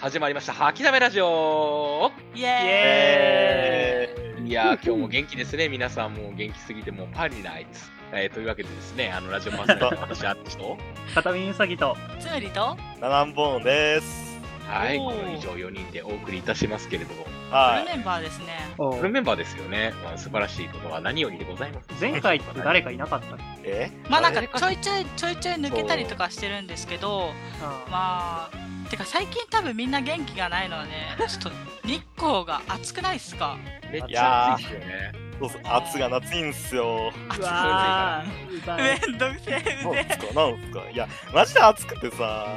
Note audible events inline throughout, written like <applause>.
始まりました、吐きだめラジオイイエーイいやー、今日も元気ですね。皆さんもう元気すぎてもうパリないです。えー、というわけでですね、あの、ラジオパーソナリティの <laughs> 私、あっちと、片耳うさぎと、つむりと？ナナンボーンです。はい、この以上4人でお送りいたしますけれども、フはい。ルメンバーですね。おフルメンバーですよね。まあ、素晴らしいことは何よりでございます。前回って誰かいなかったっけえ？まあなんかちょいちょいちょいちょい抜けたりとかしてるんですけど、まあてか最近多分みんな元気がないのはね、<laughs> ちょっと日光が暑くないっすか？めっちゃ暑いですよね。そうそう、夏が夏いんすよ。う暑くわめんどくせえうぜなんすかなんすかいや、マジで暑くてさ、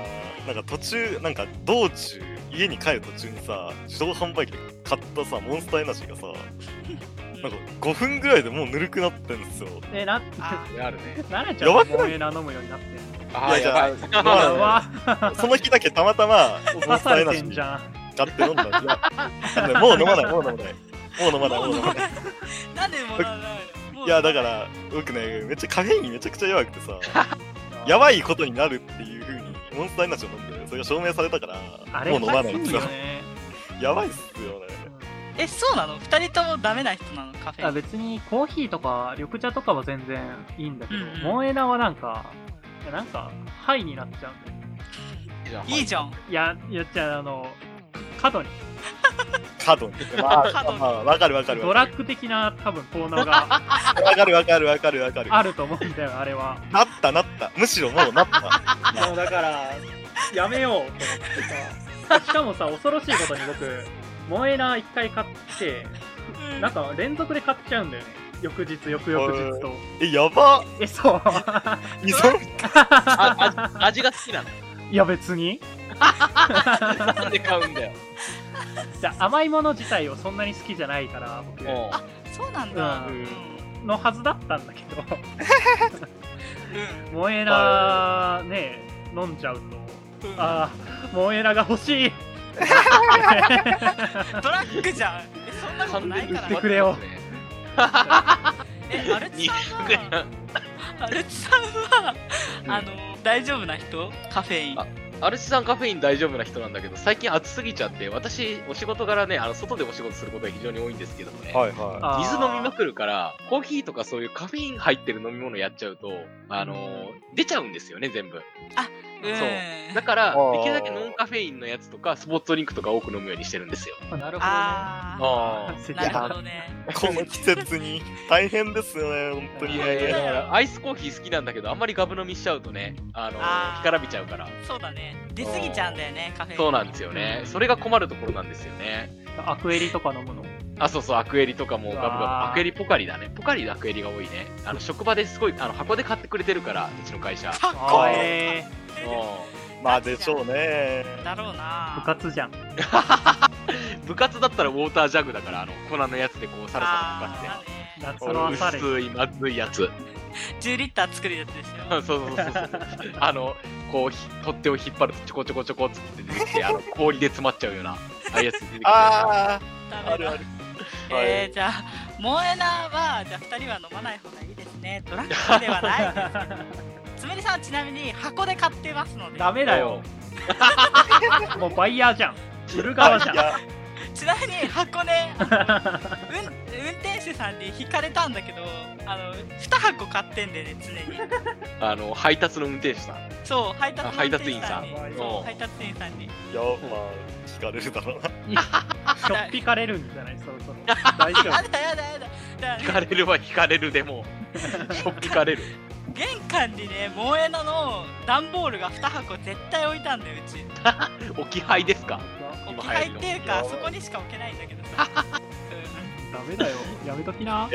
なんか途中、なんか道中、家に帰る途中にさ、自動販売機で買ったさ、モンスターエナジーがさ、なんか5分ぐらいでもうぬるくなってんすよ。え、な、あこれあるね。なれちゃんやばくない？飲むようになってんのあー、いややばい。いやうまあわ、その日だけたまたま、モン刺されスターエナジーてんじゃん。買って飲んだんいやもう飲まない、もう飲まない。もう飲まない、もう飲まない。なんでもうなもういや、だから、僕ね、めっちゃカフェインめちゃくちゃ弱くてさ、<laughs> やばいことになるっていう風に、モンスターエナジーを飲んで、それが証明されたから、あれ、もう飲まないんですよ。やばいっすよね。えそうなの？二人ともダメな人なの？カフェあイン？別にコーヒーとか緑茶とかは全然いいんだけど、うんうんモンエナはなんか、なんか、ハイになっちゃうんだよ。いいじゃん。いや、いやっちゃう、あの、角に、角に。まあ、角にまあ、わかるわかるドわかる。ラッグ的な多分効能がわかるわかるわかるわかる。あると思うんだよ、あれは。なったなった。むしろもうなった。もうだから、やめようと思ってさ。しかもさ、恐ろしいことに僕、モエナ一回買って、うんなんか連続で買っちゃうんだよね。翌日、翌々日と。え、やばえ、そう。<laughs> 依存あ味味が好きなの？いや別に。なんで買うんだよ。じゃあ甘いもの自体をそんなに好きじゃないから、僕。もそうなんだ。ううんん。のはずだったんだけど、うんモエナね、飲んじゃうと、うんああ、モエナが欲しい。ドラッグじゃん。えそんなことないから売ってくれよえ、アルチさんは、アルチさんは、うんあの、大丈夫な人？カフェイン。あアルチさんカフェイン大丈夫な人なんだけど、最近暑すぎちゃって、私、お仕事柄ね、あの、外でお仕事することが非常に多いんですけどもね。はいはあー水飲みまくるから、コーヒーとかそういうカフェイン入ってる飲み物やっちゃうと、あのー出ちゃうんですよね、全部。うんそうだからできるだけノンカフェインのやつとか、スポーツドリンクとか多く飲むようにしてるんですよ。なるほどね。ああー、なるほどね。い。この季節に大変ですよね、本当に。いやいや、だから、アイスコーヒー好きなんだけど、あんまりガブ飲みしちゃうとね、あの干からびちゃうから。そうだね。出過ぎちゃうんだよね、カフェイン。そうなんですよね。それが困るところなんですよね。アクエリとか飲むの？あ、そうそう、アクエリとかもガブガブ。アクエリポカリだね。ポカリでアクエリが多いね。あの、職場ですごい、あの、箱で買ってくれてるから、うちの会社。かっあこいい。まあでしょうね。だろうー、な部。活じゃん。ん <laughs> 部活だったらウォータージャグだから、あの、粉のやつでこう、サラサラ溶かして。の。薄いまずいやつ。ーね10リッター作るやつでしょ。そうそうそうそう。あの、こうひ、取っ手を引っ張るとちょこちょこちょこっつって出てきて、あの、氷で詰まっちゃうような、ああいうやつ出てきて。あダあ、あるある。えー、じゃあ、モエナは、じゃあ2人は飲まない方がいいですね。ドラッグではないです。<laughs> つむりさんはちなみに箱で買ってますので。ダメだよ。<laughs> もうバイヤーじゃん。売る側じゃん。ちなみに箱ね、うん、運転手さんに引かれたんだけど、あの、2箱買ってんでね、常に。あの、配達の運転手さん。そう、配達配達員さんそう、配達員さんに。いや、まあ、聞かれるだろうな。しょっぴかれるんじゃない？そろそろ。大丈やだやだやだ。だ引かれるは引かれるでも、しょっぴかれる。玄関にね、モエナの段ボールが2箱絶対置いたんだよ、うち。<laughs> 置き配ですか？置今き配っていうか、流行りのそこにしか置けないんだけどさ。夫。<laughs> ダメだよ。やめときな。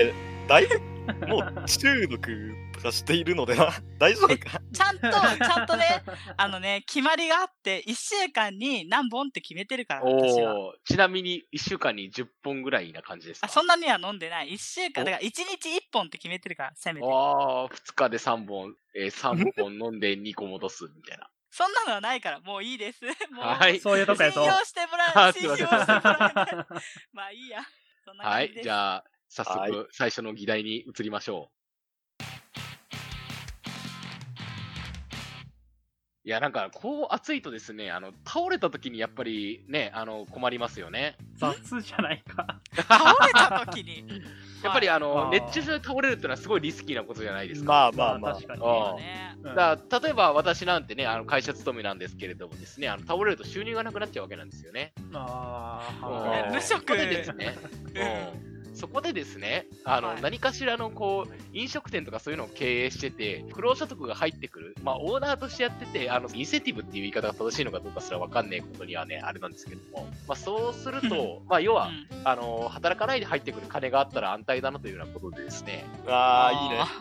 だいぶ、もう中毒とかしているのでな。<laughs> 大丈夫か？ちゃんと、ちゃんとね、<laughs> あのね、決まりがあって、1週間に何本って決めてるから、私は。ちなみに1週間に10本ぐらいな感じですか？あそんなには飲んでない。1週間、だから1日1本って決めてるから、せめて。ああ、2日で3本、えー、3本飲んで <laughs> 2個戻すみたいな。そんなのはないから、もういいです。もう、はい。そういうとこやと。信用してもらあう。信用してもらえない。まあいいや。そんなはい。感じです。じゃあ、早はい速、最初の議題に移りましょいや、なんか、こう暑いとですね、あの、倒れた時にやっぱりね、あの、困りますよね。雑じゃないか。倒れた時に。<laughs> やっぱり、あの、熱中症で倒れるっていうのはすごいリスキーなことじゃないですか。まあまあまあ。確かに。ああねうんだ例えば私なんてね、あの会社勤めなんですけれどもですね、あの倒れると収入がなくなっちゃうわけなんですよね。あうんあね無職でですね、<laughs> うんそこでですね、あの、はい何かしらのこう、飲食店とかそういうのを経営してて、不労所得が入ってくる、まあ、オーナーとしてやってて、あの、インセンティブっていう言い方が正しいのかどうかすらわかんないことにはね、あれなんですけども、まあ、そうすると、まあ、要は、うん。あの、働かないで入ってくる金があったら安泰だなというようなことでですね、あ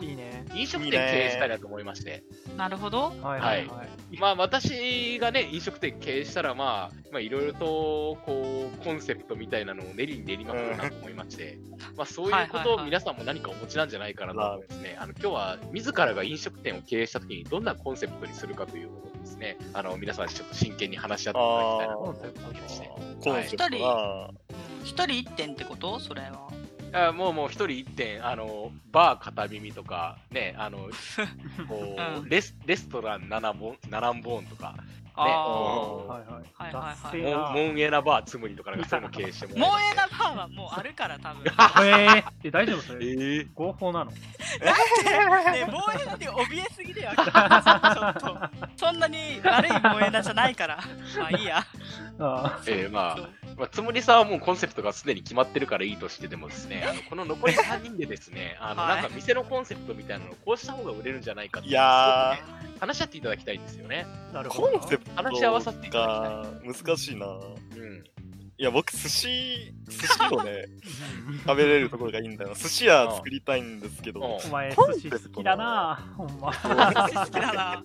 あ、いいね。いいね。飲食店経営したいなと思いまして、なるほど。はい。はい。はい。まあ私がね、飲食店経営したら、まあ、まあいろいろと、こう、コンセプトみたいなのを練りに練りまくるなと思いまして、まあそういうことを皆さんも何かお持ちなんじゃないかなと思いますね。あの、今日は自らが飲食店を経営したときにどんなコンセプトにするかということをですね、あの、皆さんちょっと真剣に話し合っていただきたいなと思うわけでして。コンセプトな。うん一人一点ってこと？それは。あもうもう一人一点、あの、バー片耳とか、ね、あの、<laughs> こう、うんレスレストラン7本、7本とか、あはいあ。はい。はいはいはいモンモンエナバーつむりとかなんかそういうの経営してもモンエナバーはもうあるから多分。えー、え大丈夫それ？<laughs> ええ？合法なの？ねモンエナで怯えすぎだよ。ちょっと。そんなに悪いモンエナじゃないから。まあいいや。あえーまあまあ、つむりさんはもうコンセプトがすでに決まってるからいいとしてでもですね、あのこの残り3人でですね、<laughs> あのはいなんか店のコンセプトみたいなのをこうした方が売れるんじゃないかっていね話し合っていただきたいんですよね。あ、なるほど。コンセプト話し合わさせていただが難しいな。うん。いや、僕、寿司、寿司をね、<laughs> 食べれるところがいいんだよな。寿司屋作りたいんですけど、うんお前、寿司好きだなほんま。寿司好きだな。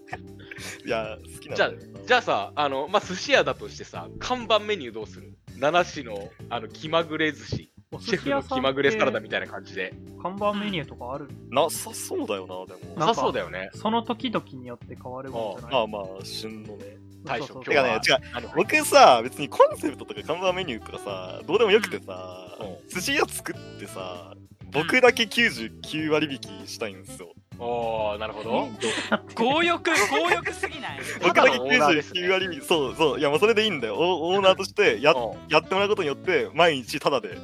いや、好きなんじゃあじゃあさ、あの、まあ、寿司屋だとしてさ、看板メニューどうする？七種の、あの、気まぐれ寿司。おシェフの気まぐれサラダみたいな感じで。看板メニューとかある？なさそうだよな、でも。なさそうだよね。その時々によって変わるもんじゃない？まあまあ、旬のね。大将そうそうてかね、違う、あの、僕さ、別にコンセプトとか看板メニューとかさ、どうでもよくてさ、う寿司屋作ってさ、僕だけ99割引きしたいんですよ。おー、なるほど。<laughs> 強欲、<laughs> 強欲すぎない？僕だけただのオーナーですね。99割引き、そうそう、いやもうそれでいいんだよ。オオーナーとしてやうん。やってもらうことによって、毎日タダで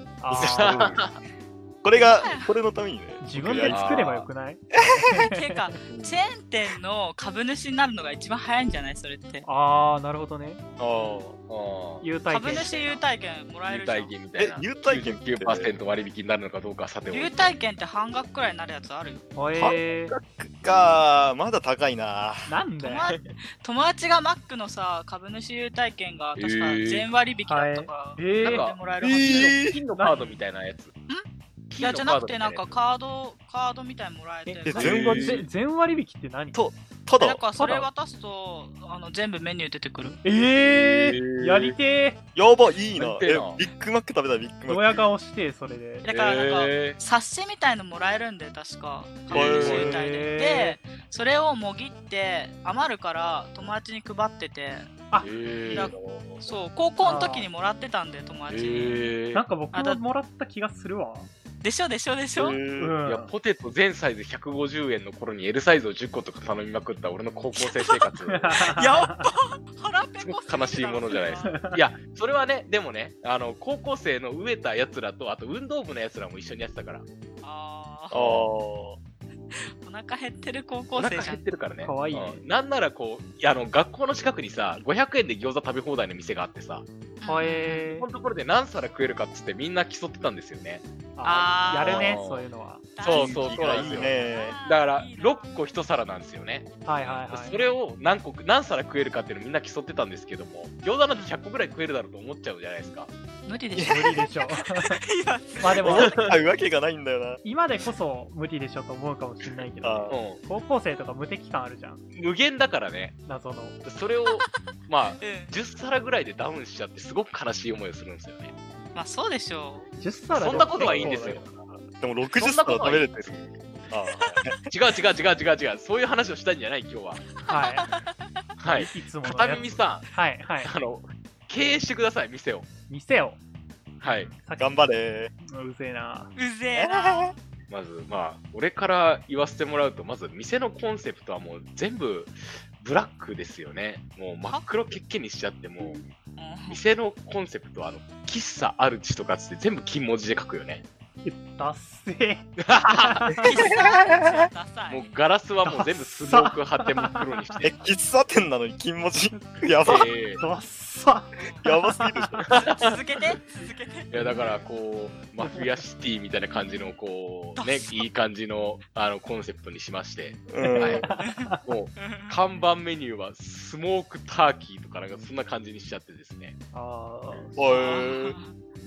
これが、これのためにね。自分で作ればよくない？<laughs> てか、チェーン店の株主になるのが一番早いんじゃない？それって。ああ、なるほどね。あー優待株券。主優待券もらえ優るじゃん待。券みたいな。え優待券って？9%割引になるのかどうかはさておき。優待券って半額くらいになるやつあるよ。えー、か、まだ高いな。なんだよ。友達友達がマックのさ、株主優待券が確かえー全割引だったから、えー、なんかでもらえるはず。えー金のカードみたいなやつ。いや、じゃなくてなんかカード、カードみたいにもらえて。全割ぜ全割引って何？とただ、からそれ渡すと、あの全部メニュー出てくる。えー、えーやりてやば、いいな。えビッグマック食べたい、ビッー。グマッドヤ顔して、それで。だからなんか、え冊子みたいのもらえるんで、確か。へー株主優待で。へで、それをもぎって、余るから友達に配ってて、あー、えだそう、高校の時にもらってたんで、友達に。えなんか僕ももらった気がするわ。でしょでしょでしょ、えうーん。いや、ポテト全サイズ150円の頃に L サイズを10個とか頼みまくった俺の高校生生活。<laughs> やっぱ腹ペすごコく悲しいものじゃないですか。いや、それはね、でもね、あの、高校生の飢えた奴らと、あと運動部の奴らも一緒にやってたから。ああお腹減ってる高お校生じゃん腹減っ。てるからね。かわいいねうんなんならこう、いやあの、学校の近くにさ、500円で餃子食べ放題の店があってさ、はえこのところで何皿食えるかっつってみんな競ってたんですよね。あやるねそういうのはそうそうそういいね。だから、いいな6個1皿なんですよね。はいはいはいそれを何個、何皿食えるかっていうのみんな競ってたんですけども、餃子なんて100個ぐらい食えるだろうと思っちゃうじゃないですか。無理でしょ。無理でしょ今 <laughs> まあでもわけがないんだよな。今でこそ無理でしょと思うかもしれないけど高校生とか無敵感あるじゃんん。無限だからね。謎のそれを、まあ、<laughs> うん10皿ぐらいでダウンしちゃって、すごく悲しい思いをするんですよね。まあそうでしょ10皿そんなことはいいんですよ。でも60皿食べれてる。あ <laughs> 違う違う違う違う違う。そういう話をしたいんじゃない、今日は。ははいい。いつもの片やつ耳さはいはいん、あの、経営してください、店を。店をはい。さっき頑張れうぜえなう。うぜえな。まず、まあ、俺から言わせてもらうと、まず、店のコンセプトはもう全部、ブラックですよね。もう真っ黒けっけにしちゃって、もう、うん店のコンセプトは、あの、喫茶アルチとかつって全部金文字で書くよね。ダッセー。もうガラスはもう全部スモー。ク貼って真っ黒にしえ、て。喫茶店なのに金文字やば、えー。ダッサ。やばすぎる。続けて続けていやだからこうマフィアシティみたいな感じのこうねいい感じのあのコンセプトにしまして、はい、もう看板メニュー。はスモー。クター。キー。とかなんかそんな感じにしちゃってですねあおい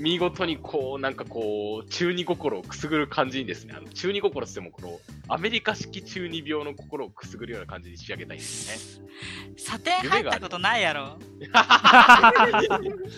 見事にこうなんかこう中二心をくすぐる感じにですねあの中二心っつってもこのアメリカ式中二病の心をくすぐるような感じに仕上げたいんですね。査定入ったことないやろ。<laughs>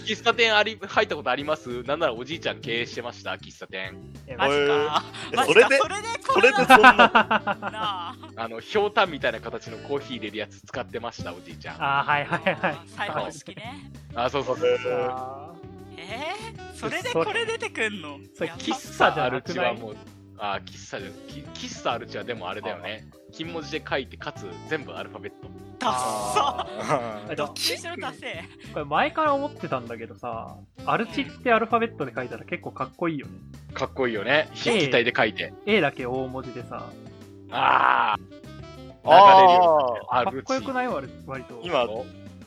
喫茶店あり入ったことあります？なんならおじいちゃん経営してました喫茶店。ーマジか。えマジそれでかそれでそこれでそんな、なあ。あのひょうたんみたいな形のコーヒー入れるやつ使ってましたおじいちゃん。あーはいはいはい。裁判式ね。あ、そうそうそうそう。あえー、それでこれ出てくんの？それ喫喫茶じゃ茶アルなくないチはもう、あ、喫茶じゃ、き喫茶アルチはでもあれだよね。金文字で書いて、かつ全部アルファベット。ダッサーえっとどっちにしろダセこれ前から思ってたんだけどさ、アルチってアルファベットで書いたら結構かっこいいよね。かっこいいよね。筆記体で書いて。A だけ大文字でさ、ああ。流れるあよ、かっ。こよくない？割割と。今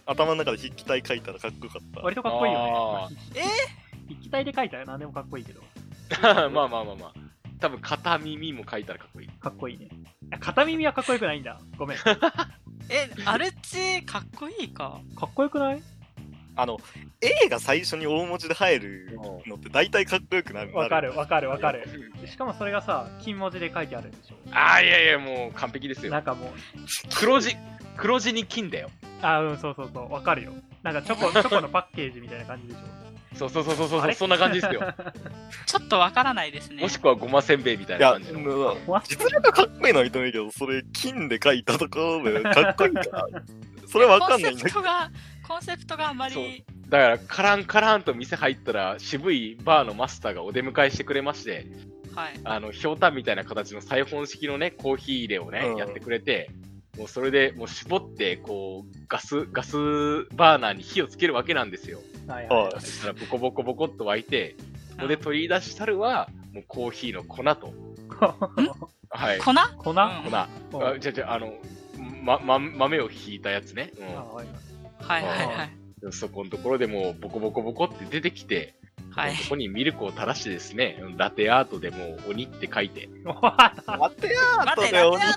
頭の中で筆記体書いたらかっこよかった。割とかっこいいよあね。え？筆記体で書いたら何でもかっこいいけど、<laughs> まあまあまあまあ。多分片耳も書いたらかっこいい。かっこいいね。いや片耳はかっこよくないんだ。ごめん。か <laughs> えアルチかっこいいかっこよくない？あの、A が最初に大文字で入るのって大体かっこよくなる。わかるわかるわかる。でしかもそれがさ、金文字で書いてあるんでしょ。ああ、いやいや、もう完璧ですよ。なんかもう、黒字、黒字に金だよ。あ、うん、そうそうそう、わかるよ。なんかチョコ、<laughs> チョコのパッケージみたいな感じでしょ。そうそうそうそうそう、そんな感じですよ。<laughs> ちょっとわからないですねもしくはごませんべいみたいな感じの。うん実力かっこいいのは認めるけど、それ金で書いたところでかっこいいから、<laughs> それわかんないんだけどコンセプト。があんまりだから、カランカランと店入ったら、渋いバーのマスターがお出迎えしてくれまして、はいあの、ひょうたんみたいな形のサイフォン式のね、コーヒー入れをね、うんやってくれて、もうそれでもう絞って、こう、ガス、ガスバーナーに火をつけるわけなんですよ。はいはいそしたらボコボコボコっと沸いて、ここで取り出したるは、もうコーヒーの粉と。<laughs> はい。粉？粉？うん粉。あじゃあじゃあ、あの、ま、ま、豆をひいたやつね。うんあはいはいはい。はいそこのところでもうボコボコボコって出てきて、はい。そこにミルクを垂らしてですね、ラテアートでもう鬼って書いて、ラテアー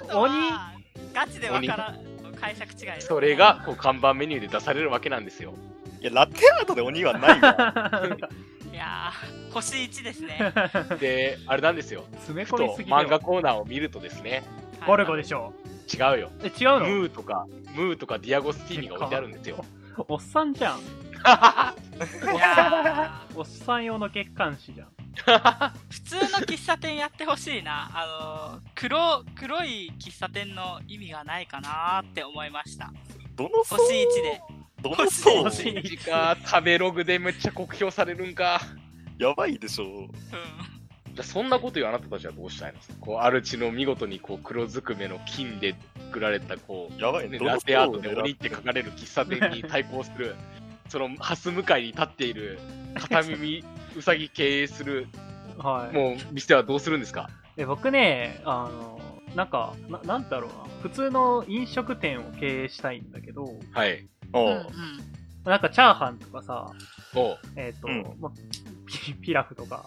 トはガチでわからん。解釈違いそれがこう看板メニューで出されるわけなんですよ。いや、ラテアートで鬼はないわ。<laughs> いやー星1ですね。で、あれなんですよ。詰め込みすぎ漫画コーナーを見るとですね、ゴルゴでしょ。違うよ。え、違うの？ムーとか、ムーとかディアゴスティーニが置いてあるんですよ。おっさんじゃん。<laughs> おっさん用の月刊誌じゃん。ー <laughs> 普通の喫茶店やってほしいなあの黒黒い喫茶店の意味がないかなーって思いましたどの層？星1でどの層？星星マジか、食べログでめっちゃ酷評されるんか。やばいでしょ。うんそんなこと言うあなたたちはどうしたいの？こう、アルチの見事にこう黒ずくめの金で作られたこう、やばいね。ラテアートで鬼って書かれる喫茶店に対抗する、<laughs> そのハス向かいに立っている片耳うさぎ経営する、はい。もう店はどうするんですか？え僕ね、あの、なんか、ななんだろうな。普通の飲食店を経営したいんだけど、はい。おううんうんなんかチャーハンとかさ、おう。えっ、と、うんまピピラフとか、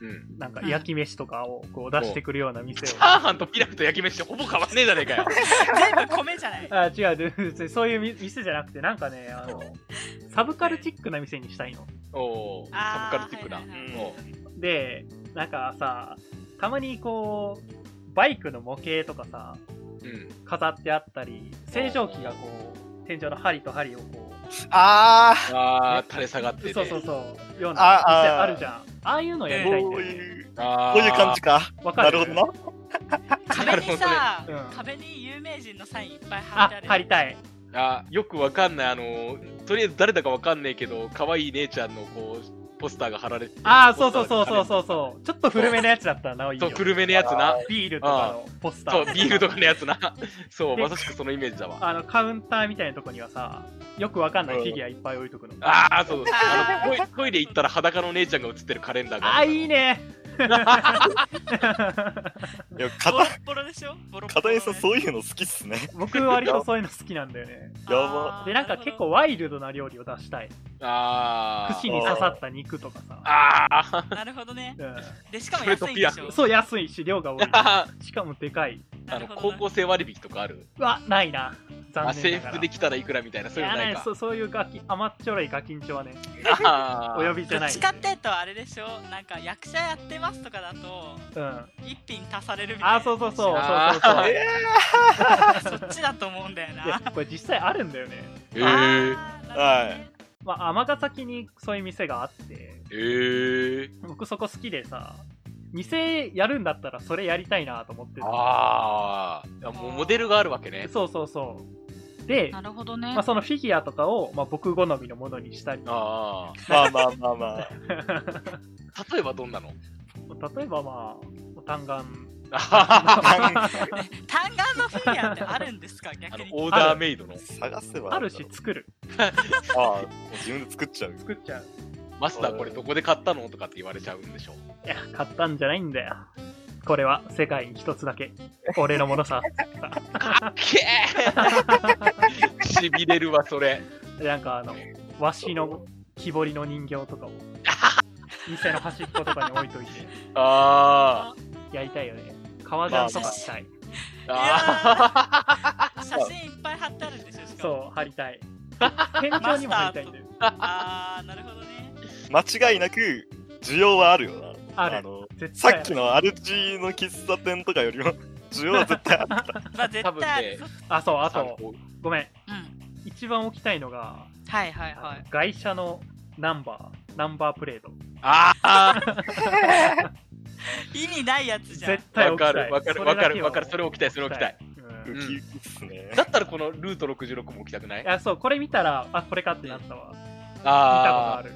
うん。なんか焼き飯とかをこう出してくるような店を。<laughs> チャーハンとピラフと焼き飯ほぼ変わんねえじゃねえかよ。<laughs> 全部米じゃない <laughs> あ違うで、別にそういうみ店じゃなくて、なんかね、あの、サブカルチックな店にしたいの。おう。サブカルチックな。はいはいおうで、なんかさ、たまにこう、バイクの模型とかさ、うん。飾ってあったり、清浄機がこう、天井の針と針をこああー、垂れ下がってう、て。そうそうそう、ようなああ店あるじゃん。ああいうのあ、やりたいんだよね。いう、あーこういう感じか。わかるなるほどな。壁にさ、うん壁に有名人のサインいっぱい貼ってあある、貼りたい。あよくわかんない、あの、とりあえず誰だかわかんないけど、可愛い姉ちゃんのこう、ポスターが貼られててああ、そうそうそうそうそうう。そう。ちょっと古めのやつだったらなおいいよそう、。古めのやつな。ビールとかのポスタそう、ー。ビールとかのやつな。<laughs> そう、でまさしくそのイメージだわ。あの、カウンターみたいなとこにはさ、よくわかんないフィギュアいっぱい置いとくの。ああ、そう。あのトイレ行ったら裸の姉ちゃんが写ってるカレンダーがあー、あるいいね。いや、ボロ片、ッボロでしょ？ボロッボロ片井さんねそういうの好きっすね。僕割とそういうの好きなんだよね。やばで、なんか結構ワイルドな料理を出したい。あ串に刺さった肉とかさ。あ。ああ。なるほどねうでしかも安いんでしょ？ん、そう、安いし、量が多い。あ <laughs> しかもでかい。の、なるほどね高校生割引とかある？うわ、ないな。制念ながら。服できたらいくらみたいな、そういうのないか。やそそういうガキ甘っちょろいガキンチョはね、<laughs> お呼びじゃない。どっちかっていうとあれでしょなんか役者やってますとかだとうん。一品足されるみたいなあ、そうそうそう、<laughs> そうあそうそう。そっちだと思うんだよなこれ実際あるんだよね。えー、あーなるほどねまあ、尼崎にそういう店があって、えー、僕そこ好きでさ、店やるんだったらそれやりたいなと思っててああ。いやもうモデルがあるわけね。そうそうそう。で、なるほどねまあ、そのフィギュアとかを、まあ、僕好みのものにしたり。あまあまあまあまあ。あ。<laughs> 例えばどんなの？例えばまあ、単眼。あ単眼のフィギュアってあるんですか？逆のにオーダーメイドの探せばあるし作る。<laughs> ああ、<laughs> 自分で作っちゃう。作っちゃう。マスターこれどこで買ったの？とかって言われちゃうんでしょ。いや、買ったんじゃないんだよ。これは世界に一つだけ。俺のものさ。けーしびれるわ、それ。なんかあの、わしの木彫りの人形とかを、店の端っことかに置いといて、あやりたいよね。革ジャンとかしたい。あ。あ写真いっぱい貼ってあるんでしょしかもそう、貼りたい。天井にも貼りたいんだよ。あーなるほどね <laughs> 間違いなく、需要はあるよな。あるの、さっきのアルチの喫茶店とかよりも、<laughs> 需要は絶対ある。まあ多絶対ある、あ、そう、ああと、ごめん。うん一番置きたいのが、はいはいはい外車のナンバー、ナンバープレート。ああ。<laughs> 意味ないやつじゃん絶対。わかるわかるわかるわかるそれ置きたいそれ置きたい。うん。だったらこのルート66も置きたくない？いや、そう、これ見たら、あ、これかってなったわ。見たことあある。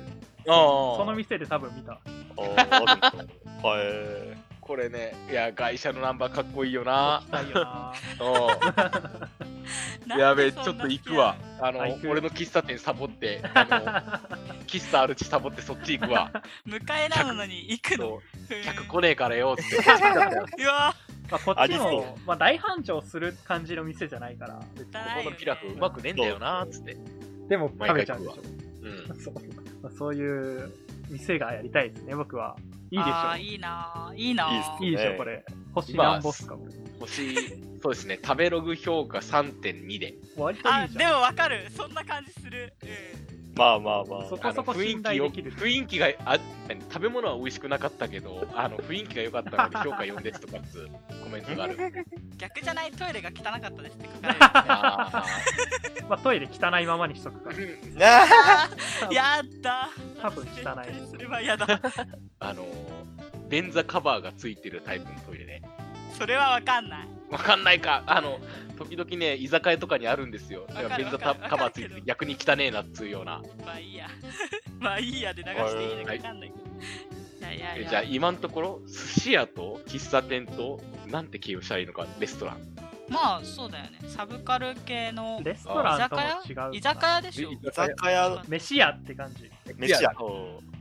あ。そその店で多分見た。ああ、あるはい。<laughs> これね、いや、外車のナンバーかっこいいよないよな。うん。<laughs> やべえ、ちょっと行くわ。あの俺の喫茶店サボって、<laughs> あの、喫茶アルチサボってそっち行くわ。迎えなのに行くの？客来ねえからよ、つって。うわまあ、こっちも、まあ、大繁盛する感じの店じゃないから。ここのピラフうまくねえんだよな、つって。でも食べちゃうんでしょ。うん。そうまあそういう店がやりたいですね、僕は。いいでしょいいなーいいなーいいでしょ、ねこれ。星まあ何ボスかも。星、そうですね、食べログ評価3.2で。割といあいじゃん。でもわかるそんな感じするうんまあまあまあ。そこそこ雰囲信気よ頼できる。雰囲気があ食べ物は美味しくなかったけどあの雰囲気が良かったので評価4ですとかつコメントがある <laughs> 逆じゃないトイレが汚かったですって書かれるあ <laughs> まあ、トイレ汚いままにしとくから。<laughs> やだ多分汚いそれはやだ。<laughs> あの便座カバーがついてるタイプのトイレね。それはわかんない。わかんないか。あの時々ね居酒屋とかにあるんですよ。便座カバーついてて逆に汚ねえなっつうような。まあいいや。<laughs> まあいいや。で流していいのかわかんないけど。いやいやいや。えじゃあ今のところ寿司屋と喫茶店となんて形容したらいいのか。レストランまあそうだよね。サブカル系のレストランとも違う。居酒屋でしょ？居居酒屋、飯屋って感じ。飯屋。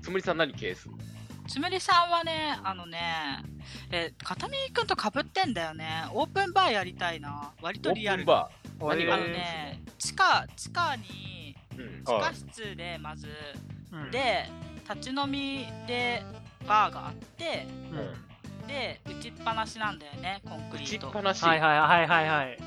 つむりさん何ケース？つむりさんはねあのねえ片見くんとかぶってんだよね。オープンバーやりたいな。割オとリアループンバあの何があるね地下地下にーうん。地下室でまず。うん、で立ち飲みでバーがあってうんで打ちっぱなしなんだよねコンク打リート。ちっぱなし。はいはいはいはいはい。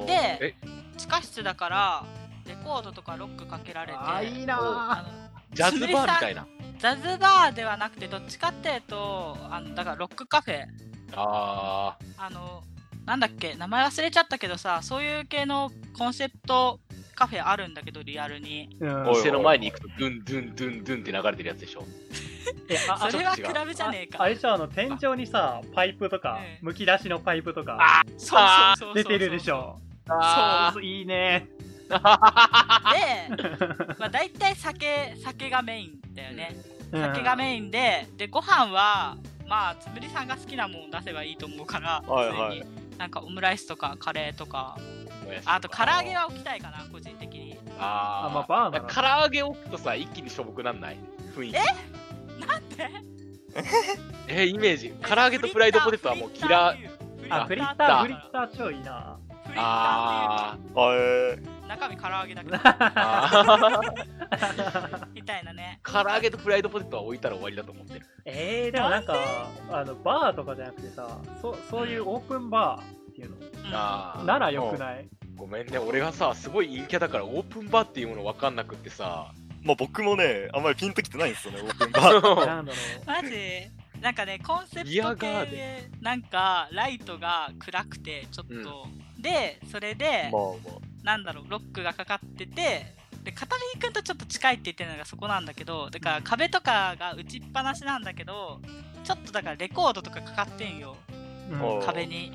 うん、でえ。地下室だからレコードとかロックかけられてあーいいなジャズバーみたいな。ジャズバーではなくてどっちかっていうとあのだからロックカフェ。ああのなんだっけ名前忘れちゃったけどさそういう系のコンセプトカフェあるんだけどリアルに。うん。ーおい店の前に行くとドゥンドゥンドゥンドゥンって流れてるやつでしょ。えああそれはちょっと違う。クラブじゃねえか。ああれじゃあの天井にさパイプとかうん。むき出しのパイプとかあそうあそうそうそう。出てるでしょ。あそういいね。で、<laughs> まあ、大体酒酒がメインだよね。うん。酒がメインででご飯はまあつぶりさんが好きなもん出せばいいと思うからはいはい。普通になんかオムライスとかカレーとか。あと唐揚げは置きたいかな個人的に。あー。あまあバーなら唐揚げ置くとさ、一気にしょぼくなんない？雰囲気。なんで <laughs> えイメージ。唐揚げとフライドポテトはもうキラー。あ、フリッター、フリッター。超いいな。フリッターっていうああえ中身唐揚げだけど。ーあー。<laughs> みたいなね。唐揚げとフライドポテトは置いたら終わりだと思ってる。えー、でもなんか、あの、バーとかじゃなくてさ、そそういうオープンバーっていうの、うん。あー。ならよくない？ごめんね、俺がさ、すごい陰キャだからオープンバーっていうもの分かんなくってさ。まあ僕もね、あんまりピンときてないんですよね、オープンバー。なんだろマジ？なんかねコンセプト系でなんかライトが暗くてちょっと、でそれで、まあまなんだろうロックがかかっててで片見くんとちょっと近いって言ってるのがそこなんだけどだから壁とかが打ちっぱなしなんだけどちょっとだからレコードとかかかってんよ。う。うん。お壁に。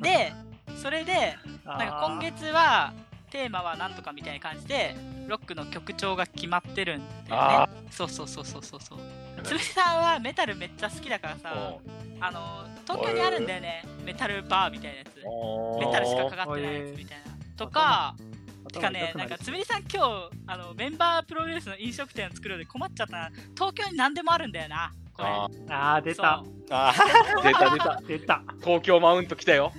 でそれでなんか今月はテーマはなんとかみたいな感じでロックの曲調が決まってるんだよあねそうそうそうそうそうそう。つぶしさんはメタルめっちゃ好きだからさおあの東京にあるんだよね。メタルバーみたいなやつ。メタルしかかかってないやつみたいな。とかてかねなんかつぶりさん今日あのメンバープロデュースの飲食店を作るので困っちゃったな。東京に何でもあるんだよなこれああー、出たそ。あ。あー <laughs> 出た出た。出た。東京マウント来たよ。う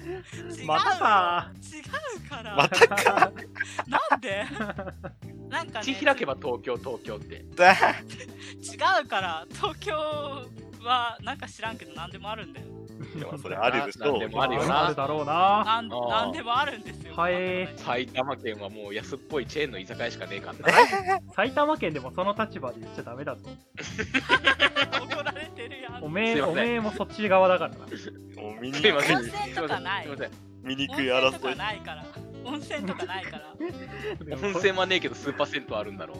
違うまたか。違うから、またか。なんで？なんかね口開けば東京、東京って。だ <laughs> 違うから東京はなんか知らんけど何でもあるんだよでもそれあるでしょなんでもあるよなあるだろうな。なんなんでもあるんですよはい埼玉県はもう安っぽいチェーンの居酒屋しかねえからな。<laughs> 埼玉県でもその立場で言っちゃダメだぞ。怒られてるやんおめえ、おめえもそっち側だからな。もう見に <laughs> すいません。温泉とかないすいません。温見にくい泉とか争い。ないから温泉とかないから。温泉はねえけどスーパー銭湯あるんだろう。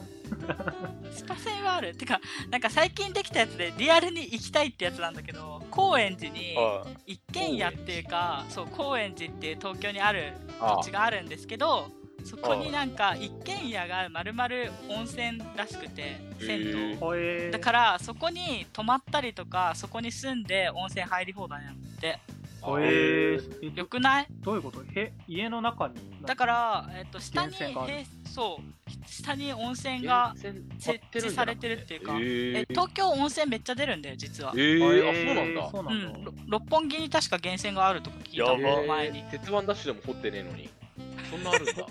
スパ銭はある。てかなんか最近できたやつでリアルに行きたいってやつなんだけど高円寺にあ一軒家っていうかそう高円寺っていう東京にあるあ土地があるんですけどそこになんか一軒家がまるまる温泉らしくて銭湯。え。ーだからそこに泊まったりとかそこに住んで温泉入り放題なんってほえー。よくない？どういうこと？へ家の中にだから、えっと、下にそう。下に温泉が設置されてるっていうか、え東京温泉めっちゃなるんだよ実は、えー、あ、そうなんだ。そうなん六本木に確か源泉があるとか聞いた。やば。の前に。鉄腕ダッシュでも掘ってねえのに。そんなあるんだ。<laughs>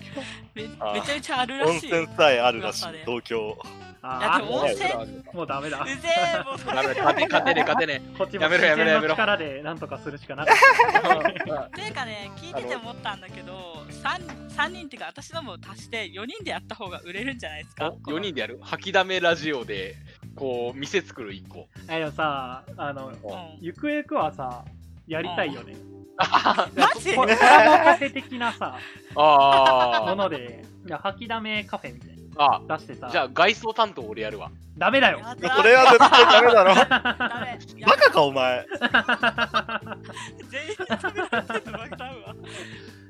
めあめちゃめちゃあるら温しい泉さえあるらしい東京。あいやでも温ー泉もうダメだう。ぜえもうそれダメ、勝て、勝てねえ、勝てねこっちもやめろやめろやめろ自然の力でなんとかするしかなかった。え。<laughs> ていうかね聞いてて思ったんだけど 3, 三人っていうか私のも足して4人でやった方が売れるんじゃないですか？お4人でやる？吐きだめラジオで、こう、店作る1個。えでもさ、あの、うんゆくゆくはさ、やりたいよね。あマジ？ココラボカフェ的なさ、もあので、いや吐きだめカフェみたいー。あな出してさ、じゃあ外装担当俺やるわ。ダメだよ。やだそれは絶対ダメだろ。ダメバカかお前。全員食べられてるのバカだわ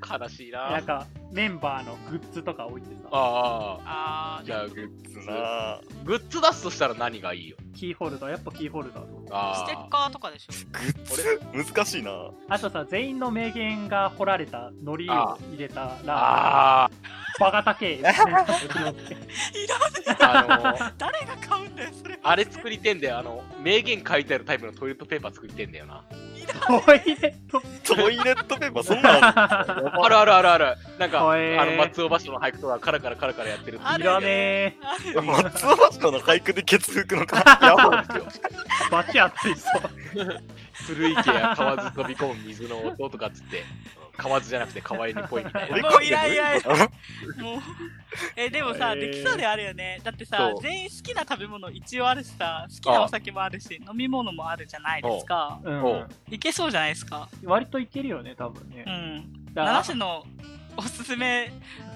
悲しいな。なんか、メンバーのグッズとか置いてさ、ああ。あーじゃあグッつズ。なグッズ出すとしたら何がいいよ？キーホルダー、やっぱキーホルダーと。あステッカーとかでしょ？グッズ？難しいな。あとさ、全員の名言が彫られた糊を入れたら、あバカ高え。いらねあ。あのー、誰が買うんだよそれあれ作りてんだよ。あの、名言書いてあるタイプのトイレットペーパー作りてんだよな。トイレット。トイレットペーパーそんなの <laughs> あるあるある。ある。なんか、ほえーあの、松尾芭蕉の俳句とかカラカラカラカラやってるいらねえ。松尾芭蕉の俳句でケツ吹くのか。やばい。ですよ。バチ熱いそう。古池や河津飛び込む水の音とかっつって、河津じゃなくて川井にぽいみたいな。<laughs> もういいらんもう。<laughs> えでもさ、えーできそうであるよね。だってさ全員好きな食べ物一応あるしさ好きなお酒もあるし飲み物もあるじゃないですか。いけそうじゃないですか。割といけるよね、多分ね。う。んだから七種のおすすめ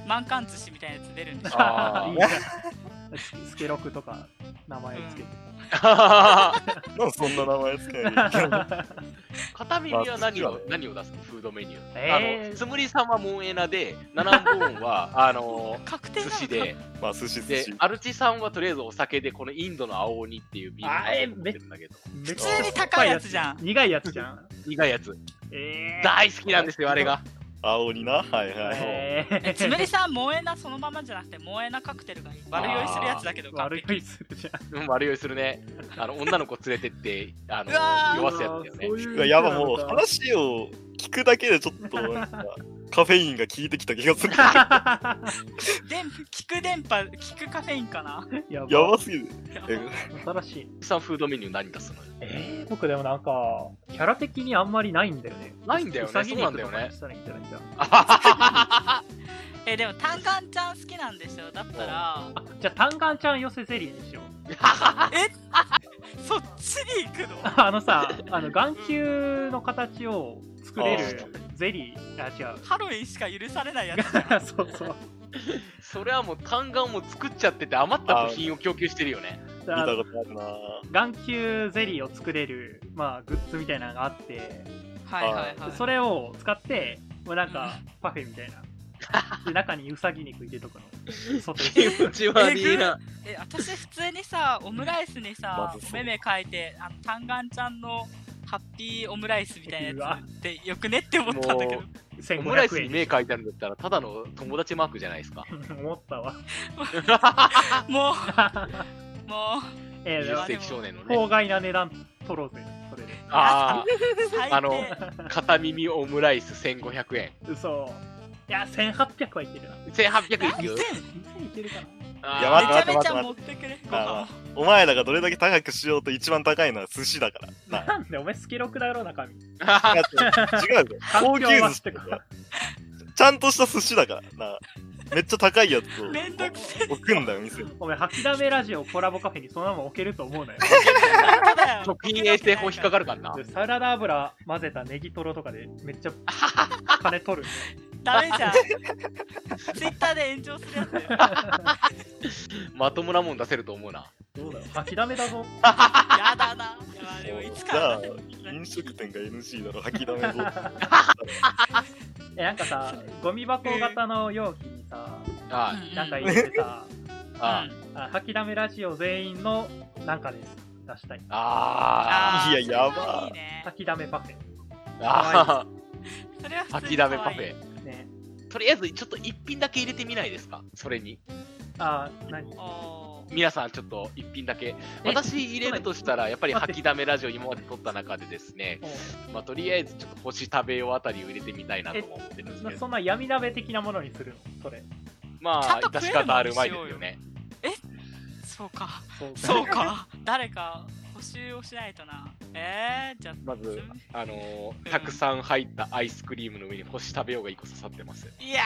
満貫寿司みたいなやつ出るんでしょあーいいじゃんススケロクとか。名前つけて。<laughs> なんでそんな名前つけないといけない片耳は何をまあ何を出すの？フードメニュー。えーあのつむりさんはモンエナで、ナナンボーンは <laughs> あの確定寿司で、まあ、寿司寿で司。アルチさんはとりあえずお酒で、このインドの青鬼っていうビールあえを持ってるんだけど、めっ普通に高いやつじゃん苦いやつじゃん。苦いやつ。えー、大好きなんですよ、あれが。青鬼な。はいはい。ええー、つむりさん、萌えなそのままじゃなくて、萌えなカクテルがいい。悪酔いするやつだけど。悪いするじゃん。<laughs> うん、悪酔いするね。あの、女の子連れてって、あの、うわー酔わすやつだよね。いやば、もう話を聞くだけでちょっと、なんか、カフェインが効いてきた気がする。<laughs> 電聞く電波、聞くカフェインかな？<laughs> やばやばすぎる。え新しい。さんフードメニュー何出すの？よえー、僕でもなんか、キャラ的にあんまりないんだよね。ないんだよねそうなんだよね肉とかにしたらいいんじゃない？んだ。え、でも、タンカンちゃん好きなんでしょ？だったら、あ、じゃあ、タンガンちゃん寄せゼリーにしよう。<laughs> そっちに行くの？<laughs> あのさ、あの、眼球の形を作れるゼリー、あ、違う。ハロウィンしか許されないやつじゃん。<laughs> そうそう。それはもう単眼も作っちゃってて余った部品を供給してるよね。見たことあるな眼球ゼリーを作れる、まあ、グッズみたいなのがあって、はいはいはい。それを使って、もうなんか、パフェみたいな。で、<laughs> 中にウサギ肉入れとくの。気持ち悪いな。え、私普通にさ、オムライスにさお目目書いて、あの、タンガンちゃんのハッピーオムライスみたいなやつってよくねって思ったんだけども。オ1500ムライスに円目書いてあるんだったら、ただの友達マークじゃないですか。<laughs> 思ったわ。<laughs> もう、もう、えー、でも20世紀少年のね。法外な値段取ろうぜ、それで。あ最低。あのあ、片耳オムライス1500円。嘘。いや、1800はいけるな。1800いく？2000いけるかな。いや待ってめちゃめちゃ待持ってくれ、ごあ飯お前らがどれだけ高くしようと一番高いのは寿司だから。ななんでお前スケロクだろ、中身。違うぞ。高級寿司ってか。ちゃんとした寿司だから。なめっちゃ高いやつを <laughs> めんどくせえ。置くんだよ、店に。お前、吐きだめラジオコラボカフェにそのまま置けると思うなよ。食品衛生法引っかかるからな。でサラダ油混ぜたネギトロとかでめっちゃ金取る。ダメじゃん。<laughs> ツイッターで炎上するやつだよ。<laughs> まともなもん出せると思うな。どうだよ、吐きだめだぞ。<laughs> やだな。いやでもいつじゃあから出せる、飲食店が NG だろ、吐きだめぞ。え、なんかさ、ゴミ箱型の容器にさ、あうんなんか入れてさ、あ、あ吐きだめラジオ全員のなんかです。出したい。ああーいややばそれはいいね吐きだめパフェ。あ、あそれは普通に吐きだめパフェ。ね。とりあえず、ちょっと一品だけ入れてみないですか？それに。あ、何？皆さん、ちょっと一品だけ。え私入れるとしたら、やっぱり吐きだめラジオ今まで撮った中でですね、おまあ、とりあえずちょっと星食べようあたりを入れてみたいなとも思ってるんですけど、そんな闇鍋的なものにするの？それ。まあ、致し方あるまいですよね。そうか。そうそう。か。誰か補修をしないとな。えー、じゃあ、まず、あのうんーたくさん入ったアイスクリームの上に星食べようが1個刺さってます。いや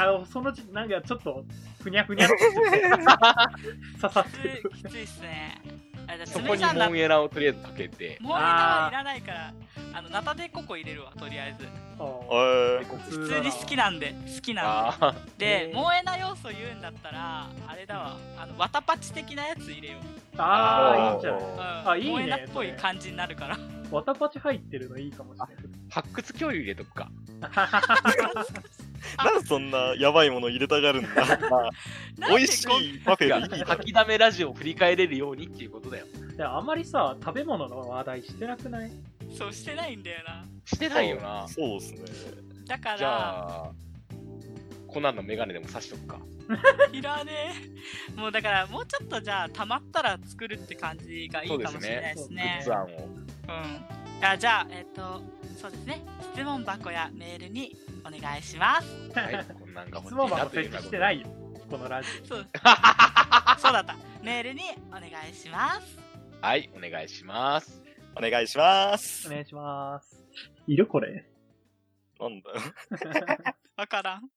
あーそのうち、なんかちょっと、ふにゃふにゃってしてて <laughs> 刺さっー、てるきつい、。きついっすね。そこにモンエラをとりあえずかけて、もうはいらないから、あの、ナタデココ入れるわ、とりあえず。普普通に好きなんで、好きなんで。あで、へー萌えな要素言うんだったら、あれだわ、あの、わたパチ的なやつ入れよう。あー、いいんじゃないうん、あいいね萌えなっぽい感じになるから。わたパチ入ってるのいいかもしれない。発掘共有入れとくか。<laughs> ー、なんでそんなやばいもの入れたがるんだ。<laughs> 美味しいパフェでいい吐きだめラジオを振り返れるようにっていうことだよ。であんまりさ、食べ物の話題してなくない？そうしてないんだよな。してないよな。そうっすね。だかじら、ゃあ、コナンのメガネでも刺しとくか。<laughs> いらねえ。もうだから、もうちょっとじゃあ、たまったら作るって感じがいいかもしれないですグねッ。ズ案を。うん。あじゃあ、えっ、と、そうですね。質問箱やメールにお願いします。はい、<laughs> こんなんが質問な箱設置してないよ。このラジそう <laughs> そうだった。メールにお願いします。はい、お願いします。お願いしまオ。すお。願いします。いるこれ。なんだよ。<laughs> わからん。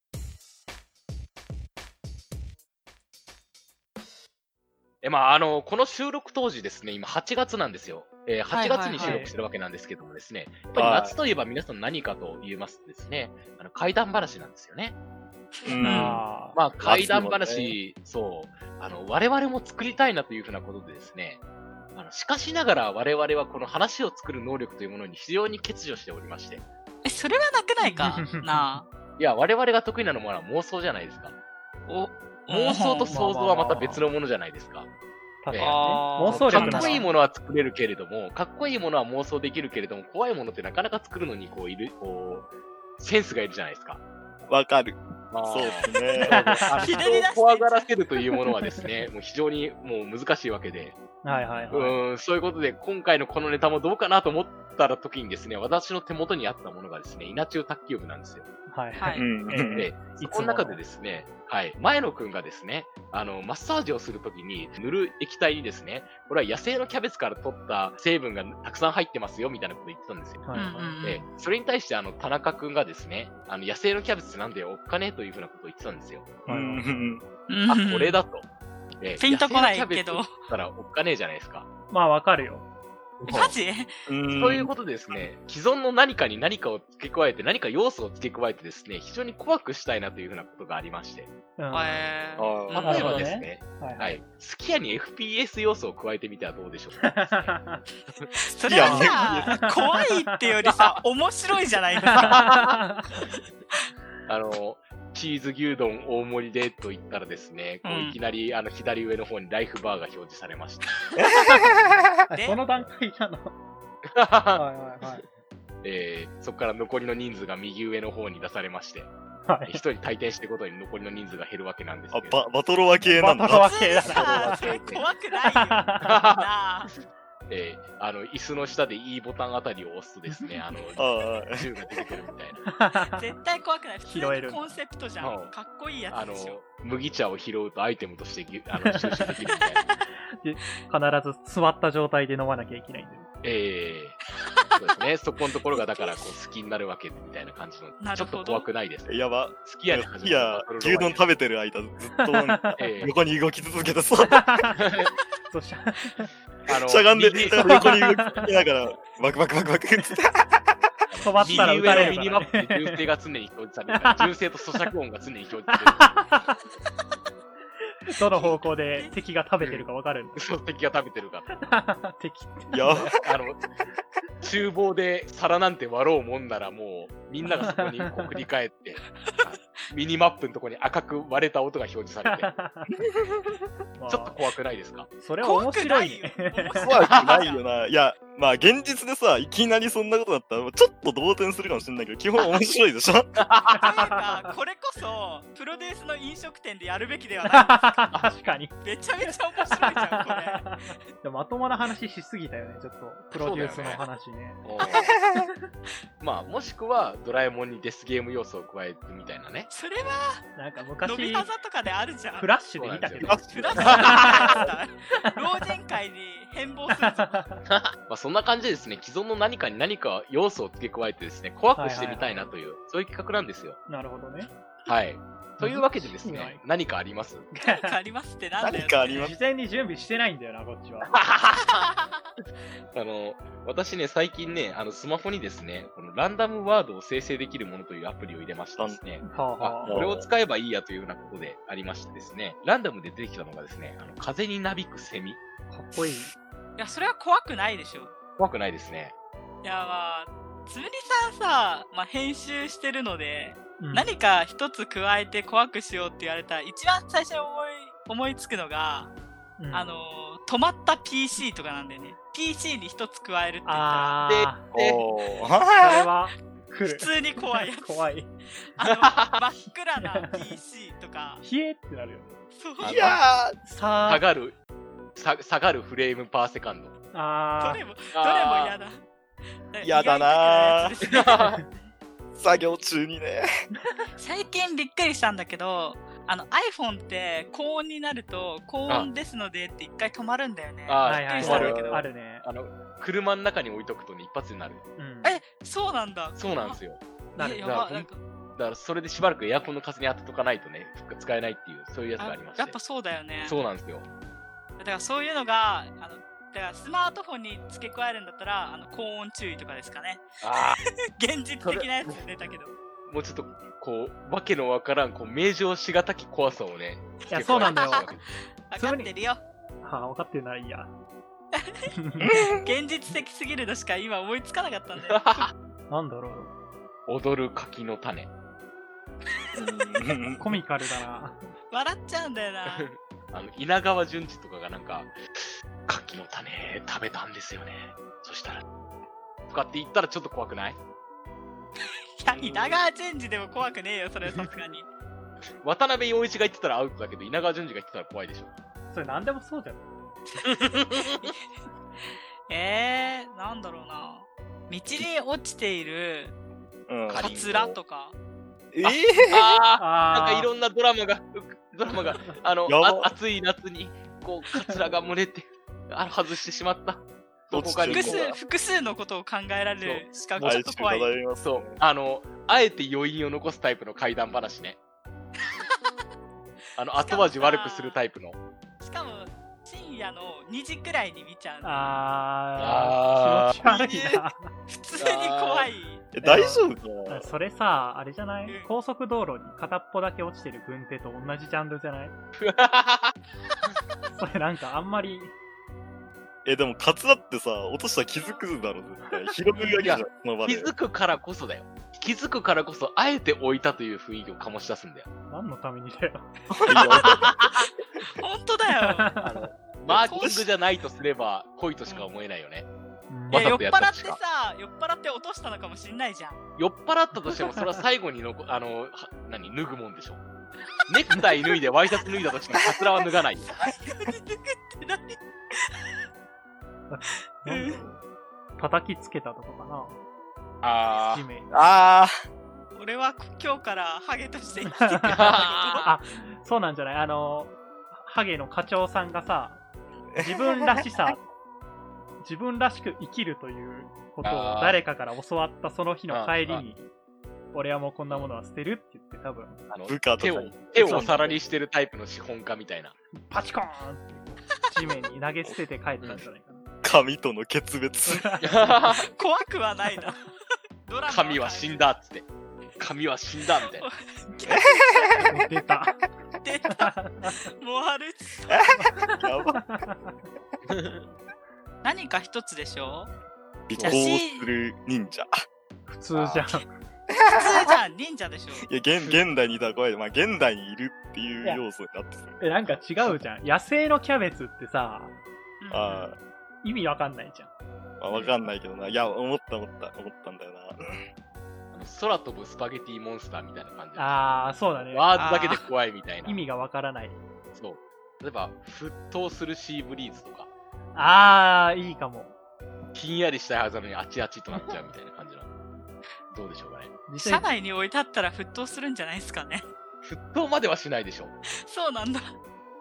え、まあ、あの、この収録当時ですね、今8月なんですよ。えー8はいはいはい月に収録してるわけなんですけどもですね、やっぱり夏といえば皆さん何かと言いますとですね、あの怪談話なんですよね。うん。あまあ、怪談話、そう、あの、我々も作りたいなというふうなことでですね、あの、しかしながら我々はこの話を作る能力というものに非常に欠如しておりまして、え、それはなくないか？<laughs> なあ。いや、我々が得意なのは妄想じゃないですか。お、妄想と想像はまた別のものじゃないですか。確かにね。妄想か力なら。っこいいものは作れるけれども、かっこいいものは妄想できるけれども、怖いものってなかなか作るのに、こう、いる、こう、センスがいるじゃないですか。わかる。まあそうですね。<laughs> 人を怖がらせるというものはですね、<laughs> もう非常にもう難しいわけで、はいはいはい。うーん、そういうことで、今回のこのネタもどうかなと思ったら時にですね、私の手元にあったものがですね、稲中卓球部なんですよ。はいはいうん。ええで、いつもこの中でですね、はい、前野くんがですね、あの、マッサージをするときに塗る液体にですね、これは野生のキャベツから取った成分がたくさん入ってますよ、みたいなこと言ってたんですよ。はいで、それに対してあの、田中くんがですね、あの、野生のキャベツってなんだよ、おっかねえというふうなことを言ってたんですよ。うはいあ、これだと。でピンとこないけど野生のキャベツって言ったらおっかねえじゃないですか。まあわかるよ。えマジ？うんということでですね、既存の何かに何かを付け加えて、何か要素を付け加えてですね、非常に怖くしたいなというふうなことがありまして。うん。例えばですねね、いは。はいい。スキヤに FPS 要素を加えてみてはどうでしょうか？<laughs> それはさ、怖いってよりさ、面白いじゃないですか。<laughs> あの、チーズ牛丼大盛りでと言ったらですね、こううんいきなりあの左上の方にライフバーが表示されました。<laughs> でその段階なの？はいはいはい。<laughs> えーそこから残りの人数が右上の方に出されまして、はい。一人退店していくことに残りの人数が減るわけなんですあけど。ババトロワ系なんだ。バトロワ系ださな。怖くないよ。<laughs> なあえーあの、椅子の下で E ボタンあたりを押すとですね、<laughs> あの、ああ銃が出てくるみたいな。<laughs> 絶対怖くない。拾えるにコンセプトじゃうんん。かっこいいやあのつでしょ。、麦茶を拾うとアイテムとしてぎあの <laughs> 収集できるみたいな。必ず座った状態で飲まなきゃいけないんだよ。ええそうですね。そこのところがだからこう好きになるわけみたいな感じの、なるほどちょっと怖くないです。やば。好きやねいや、牛丼食べてる間、ずっとええ横に動き続けてさ、そしたあのしゃがんで右横に動きながら、バクバクバクバクって。飛ばったら右撃たれ上のミニマ。ップで銃声が常に表示される。銃声と咀嚼音が常に表示さど <laughs> の方向で敵が食べてるかわかる。<laughs> そう、敵が食べてるか。敵って。やば。あの、厨房で皿なんて割ろうもんならもう、みんながそこにこう振り返って、ミニマップのとこに赤く割れた音が表示されて、<laughs> まあちょっと怖くないですか？それは面白いね。怖くないよな。いや、まあ現実でさ、いきなりそんなことだったら、ちょっと動転するかもしれないけど、基本面白いでしょ？というか、これこそ、プロデュースの飲食店でやるべきではない。<laughs> 確かに。めちゃめちゃ面白いじゃん、これ。<laughs> まともな話しすぎたよね、ちょっと。プロデュースの話ね。まあ、もしくは、ドラえもんにデスゲーム要素を加えてみたいなね。それは、なんか伸昔、び技とかであるじゃん。フラッシュで見たけど。フラッシュだ老人会に変貌するぞ。<laughs> まあ、そんな感じでですね、既存の何かに何か要素を付け加えてですね、怖くしてみたいなという、そういう企画なんですよ。なるほどね。はい。というわけでですね、何かあります？何かありますってなんだよ。何かあります？事前に準備してないんだよな、こっちは。<laughs> あの、私ね、最近ね、あの、スマホにですね、このランダムワードを生成できるものというアプリを入れましてですね、はああはこれを使えばいいやというようなことでありましてですね、ランダムで出てきたのがですね、あの風になびくセミ。あ、かっこいい。いや、それは怖くないでしょ。怖くないですね。いや、まあ、つむりさんさ、まあ、編集してるので、うん何か一つ加えて怖くしようって言われたら、一番最初に思い、思いつくのが、うんあのー、止まった PC とかなんだよね。PC に一つ加えるって言ったら、あー、でおこ <laughs> れは。普通に怖いやつ。<laughs> 怖い。あの、真っ暗な PC とか、<laughs> 冷えってなるよね。そう。いやさ下がる、さ下がる frame per second。あどれも、どれも嫌だ。<laughs> 嫌だな <laughs> 作業中にね。最近びっくりしたんだけど、あの iPhone って高温になると高温ですのでって一回止まるんだよね。あ。あはいはいびっくりしたんだけはい。どあるね。あの、車の中に置いとくとね、一発になる。うん。え、そうなんだ。そうなんですよ。なるだからばなんかだから、それでしばらくエアコンの風に当てとかないとね、使えないっていう、そういうやつがありまして。やっぱそうだよね。そうなんですよ。だからそういうのが、あのだからスマートフォンに付け加えるんだったら、あの高音注意とかですかね。あ <laughs> 現実的なやつ出たけど。あ、もうちょっとこう、わけのわからん、こう、名状しがたき怖さをね。いやそうなんだよ <laughs> 分かってるよ。はあ、分かってるないや。<laughs> 現実的すぎるのしか今思いつかなかったんだよ。なんだろう。踊る柿の種。コミカルだな。笑っちゃうんだよな。あの、稲川淳二とかがなんか、柿の種食べたんですよね。そしたら、とかって言ったらちょっと怖くない？いや、稲川淳二でも怖くねえよ、それはさすがに。<laughs> 渡辺陽一が言ってたらアウトだけど、稲川淳二が言ってたら怖いでしょ。それ何でもそうじゃん。<laughs> えー、なんだろうな。道に落ちているうんかカツラとか。えああ、あなんかいろんなドラマが、<laughs> ドラマが、あの、あ暑い夏に、こう、カツラが蒸れて、あの、外してしまった。どこかに複数、複数のことを考えられるしかちょっと怖い。そう、あの、あえて余韻を残すタイプの怪談話ね。<laughs> あの、後味悪くするタイプの。しかも、深夜の2時くらいに見ちゃうの。あー、気持ち悪いな。<laughs> 普通に怖い。え大丈夫？かなそれさ、あれじゃない？うん高速道路に片っぽだけ落ちてる軍手と同じジャンルじゃない？<laughs> それなんかあんまり、え、でもカツラってさ、落としたら気づくだろ、絶対。拾うだけじゃん、その場気で。づくからこそだよ。気づくからこそ、あえて置いたという雰囲気を醸し出すんだよ。何のためにだよ。本当だよ。<laughs> あの、マーキングじゃないとすれば、恋としか思えないよね。うんいや酔っ払ってさ、酔っ払って落としたのかもしんないじゃん。酔っ払ったとしても、それは最後にのこ、あの、は何、脱ぐもんでしょ。ネクタイ脱いでワイシャツ脱いだとしても、カツラは脱がないよ。って何？なんだろう叩きつけたとかかな？あ地面に。あ俺は今日からハゲとして生きていくんだあ、そうなんじゃない？あの、ハゲの課長さんがさ、自分らしさ、自分らしく生きるということを誰かから教わったその日の帰りあに、俺はもうこんなものは捨てるって言って多分、あの部下と手を手をお皿にしてるタイプの資本家みたいな。パチコーンって地面に投げ捨てて帰ったんじゃないかな。神との決別。<laughs> 怖くはないな。<laughs> 神は死んだっつって。神は死んだみたいな。<laughs> 出た。出た。もう歩いてやば。何か一つでしょ？尾行する忍者。普通じゃん。普通じゃん、忍者でしょいや、現現代にいたら怖い。まあ、現代にいるっていう要素になってる。え、なんか違うじゃん。野生のキャベツってさ、うんあ意味わかんないじゃん。ーまあ、わかんないけどな。いや、思った思った、思ったんだよな。あの空飛ぶスパゲティモンスターみたいな感じ。あー、そうだね。ワードだけで怖いみたいな意。味がわからない。そう。例えば、沸騰するシーブリーズとか、あー、いいかも。ひんやりしたいはずなのにあちあちとなっちゃうみたいな感じの。<laughs> どうでしょうかね。実車内に置いてあったら沸騰するんじゃないですかね。沸騰まではしないでしょ。そうなんだ。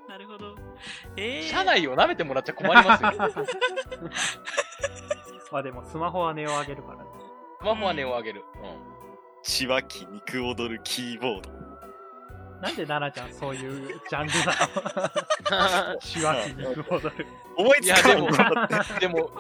なるほど。えー、車内を舐めてもらっちゃ困りますよ。<laughs> まあでもスマホは値を上げるからね。スマホは値を上げる。血湧き肉踊るキーボード。なんで奈々ちゃんそういうジャンルなの？うん。しわき肉踊る。思いつかないいやでもでも、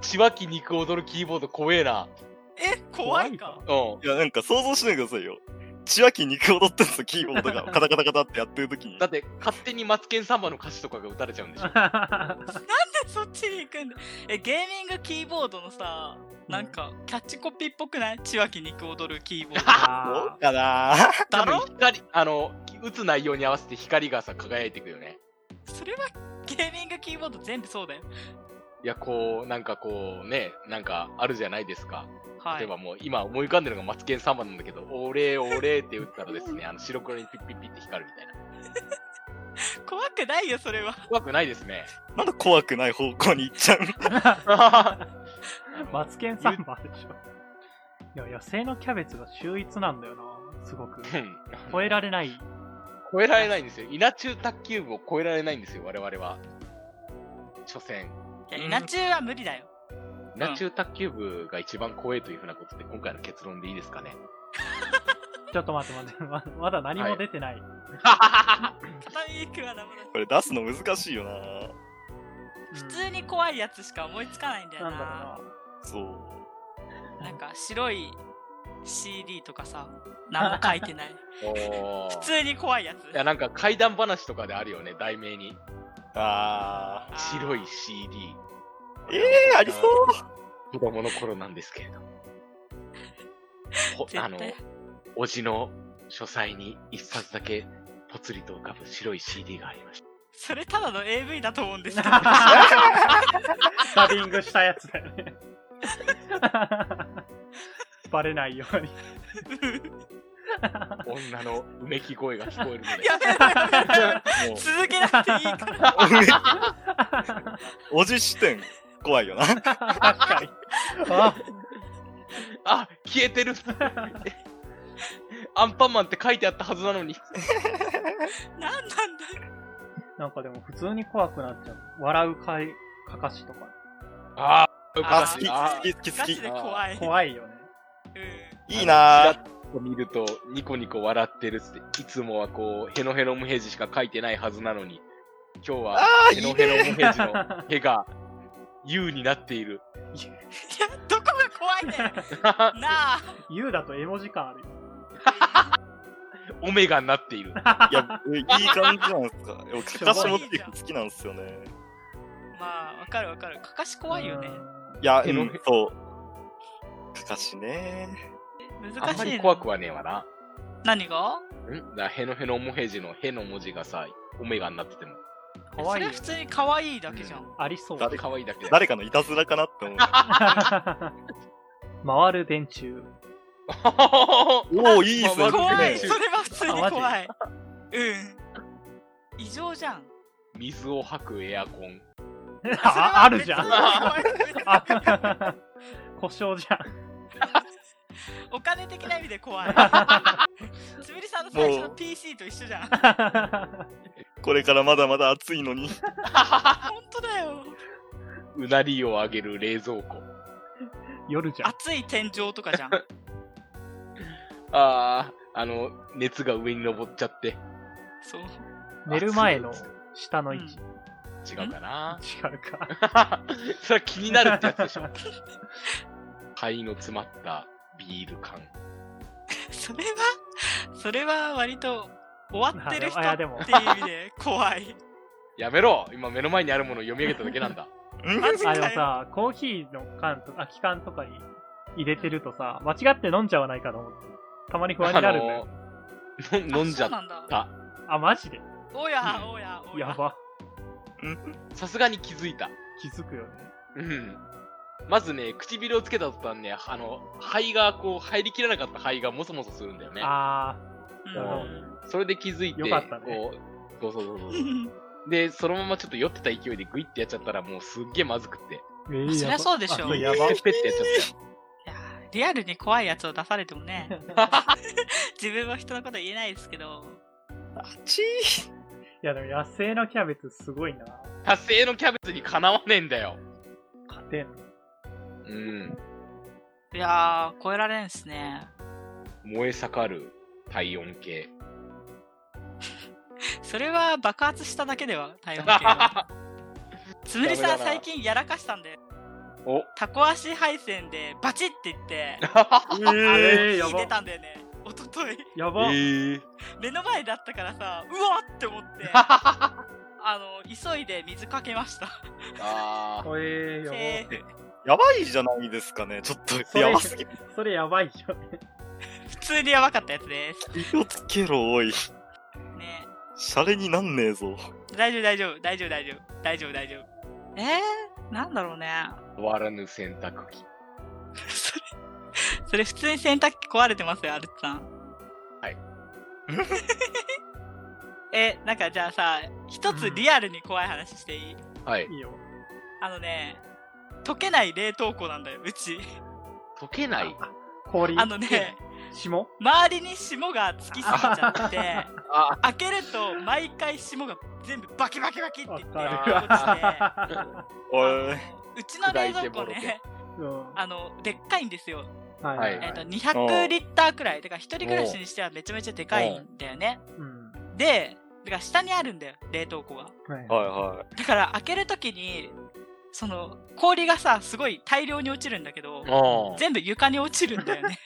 血湧き肉踊るキーボード怖えな。え、怖いか。うん。いや、なんか想像しないでくださいよ。血湧き肉踊ってんすよ、キーボードが。<laughs> カタカタカタってやってる時にだ。って、勝手にマツケンサンバの歌詞とかが打たれちゃうんでしょ。そっちに行くんだ？え、ゲーミングキーボードのさ、なんか、キャッチコピーっぽくない？千秋肉踊るキーボード。<laughs> どあうかなだろ光、あの、打つ内容に合わせて光がさ、輝いていくよね。それはゲーミングキーボード全部そうだよ。いや、こう、なんかこう、ね、なんかあるじゃないですか。はい。例えばもう、今思い浮かんでるのがマツケンサンバなんだけど、オレオレって打ったらですね、<laughs> あの白黒にピッピッピッって光るみたいな。怖くないよ、それは。怖くないですね。なんで怖くない方向に行っちゃう <laughs> マツケンサンバでしょ。いや、野生のキャベツが秀逸なんだよな。すごく。うん超えられない。超えられないんですよ。稲中卓球部を超えられないんですよ、我々は。所詮。いや、稲中は無理だよ。稲中卓球部が一番怖いというふうなことで、今回の結論でいいですかね。<laughs> ちょっと待って待って。ま <laughs> まだ何も出てない。はダメだ。これ出すの難しいよな普通に怖いやつしか思いつかないんだよなんだろうな。な。そう。なんか白い、CD とかさ、何も書いてない。お <laughs> 普通に怖いやつ。いや、なんか怪談話とかであるよね、題名に。ああー白い CD。ー。えー、ありそう。子供の頃なんですけれど。ほあのおじの書斎に一冊だけぽつりと浮かぶ白い CD がありました。それただの AV だと思うんですけど。<laughs> ダビングしたやつだよね。<laughs> バレないように。<laughs> 女のうめき声が聞こえるので。やべえやべえやべえやべえもう続けなくていいから。おじ視点、怖いよな。確かに。あ、あ、消えてる <laughs> アンパンマンって書いてあったはずなのに。なんなんだなんかでも普通に怖くなっちゃう。笑うかい、かかしとか。ああ、あ、あ好き、あ好き、好き、好きガチ。で怖い。怖いよね。うんいいなちらっと見ると、ニコニコ笑ってるって、いつもはこう、ヘノヘノムヘジしか書いてないはずなのに、今日はあーヘノヘノムヘジのヘが U になっている。いや、どこが怖いねん <laughs> なあ。U だと絵文字感あるよ。<laughs> オメガになっている。<laughs> いや、いい感じなんですか？でもかかし持って好きなんですよね。まあ、わかるわかる。かかし怖いよね。いや、うえのん、そう。かかしね。あんま難しいな。り怖くはねえわな。何が？ん？だヘノヘノモヘジのヘの文字がさ、オメガになってても、かわいそれ普。通に可愛いだけじゃん。ありそう。誰可愛いだけで。誰かのいたずらかなって思う。回る電柱。<laughs> おお、いいっすね。まあ怖い。ねそれは普通に怖い。うん。異常じゃん。水を吐くエアコン。ああるじゃん。<laughs> あ故障じゃん。お金的な意味で怖い。<laughs> つぶりさんの最初の PC と一緒じゃん。これからまだまだ暑いのに。<laughs> 本当だよ。うなりを上げる冷蔵庫。夜じゃん。熱い天井とかじゃん。<laughs> ああ、あの、熱が上に登っちゃって。そう。寝る前の下の位置。違うかな？違うか。<laughs> それは気になるってやつでしょ。灰の詰まったビール缶。それは、それは割と終わってる人あいやでもっていう意味で怖い。<laughs> やめろ今目の前にあるものを読み上げただけなんだ。んマジあ、でも。さ、コーヒーの缶とか、空き缶とかに入れてるとさ、間違って飲んじゃわないかと思って。たまに不安になるんだよ。あのの飲んじゃっ。た。あ、マジで？おや、おや、おや。やば。さすがに気づいた。気づくよね。うん。まずね、唇をつけた途端ね、あの、肺がこう、入りきらなかった肺がもそもそするんだよね。あうんなるほどそれで気づいて、よかったねこう、そうそうそうそう。<laughs> で、そのままちょっと酔ってた勢いでグイってやっちゃったら、もうすっげえまずくって。ー。えーそりゃそうでしょあやばペ。ッペってやっちゃっいやーリアルに怖いやつを出されてもね、<laughs> 自分は人のこと言えないですけど、あちー。いや、でも野生のキャベツすごいな。た。達成のキャベツにかなわねえんだよ。勝てんの。うん。いやー、超えられんすね。燃え盛る体温計。<laughs> それは爆発しただけでは、体温計は。つむりさん最近やらかしたんで、おタコ足配線でバチって言って、<laughs> えー、や火出ば。たんだよね。おととい。やば。ー。目の前だったからさ、うわっって思って、<laughs> あの、急いで水かけました。あー。えー、やば。セーフやばいじゃないですかね。ちょっそと、れやばすぎ。それやばいよね。普通にやばかったやつです。気をつけろ、おい。ねシャレになんねえぞ。大丈夫、大丈夫、大丈夫、大丈夫、大丈夫、大丈夫。えー、なんだろうね。終わらぬ洗濯機。<laughs> それ、それ普通に洗濯機壊れてますよ、アルツさん。はい。<laughs> え、なんかじゃあさ、一つリアルに怖い話していい？はい。いいよ。あのね、溶けない冷凍庫なんだよ、うち。溶けない？氷。あのね、霜？周りに霜がつきすぎちゃって、あ、開けると毎回霜が全部バキバキバキってわいってか落ちて、うちの冷蔵庫ね、うん。あの、でっかいんですよ。はいはいえっと、200リッターくらい。だから一人暮らしにしてはめちゃめちゃでかいんだよね。うん。で、だから下にあるんだよ、冷凍庫が。はいはいはだから開けるときに、その、氷がさ、すごい大量に落ちるんだけど、あ全部床に落ちるんだよね。